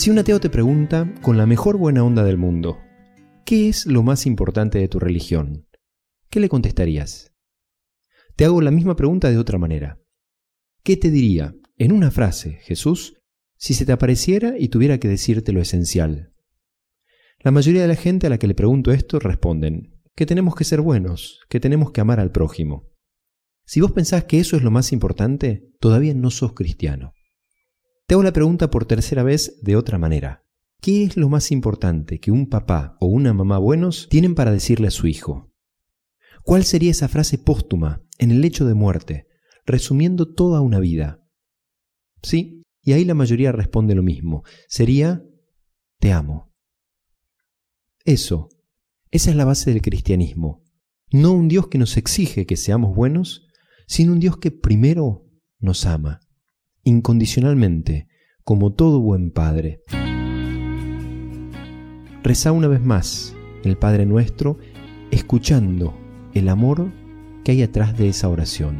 Si un ateo te pregunta, con la mejor buena onda del mundo, ¿qué es lo más importante de tu religión? ¿Qué le contestarías? Te hago la misma pregunta de otra manera. ¿Qué te diría, en una frase, Jesús, si se te apareciera y tuviera que decirte lo esencial? La mayoría de la gente a la que le pregunto esto responden que tenemos que ser buenos, que tenemos que amar al prójimo. Si vos pensás que eso es lo más importante, todavía no sos cristiano. Te hago la pregunta por tercera vez de otra manera. ¿Qué es lo más importante que un papá o una mamá buenos tienen para decirle a su hijo? ¿Cuál sería esa frase póstuma en el lecho de muerte, resumiendo toda una vida? Sí, y ahí la mayoría responde lo mismo. Sería, te amo. Eso, esa es la base del cristianismo. No un Dios que nos exige que seamos buenos, sino un Dios que primero nos ama, incondicionalmente, como todo buen Padre. Reza una vez más el Padre nuestro, escuchando el amor que hay atrás de esa oración.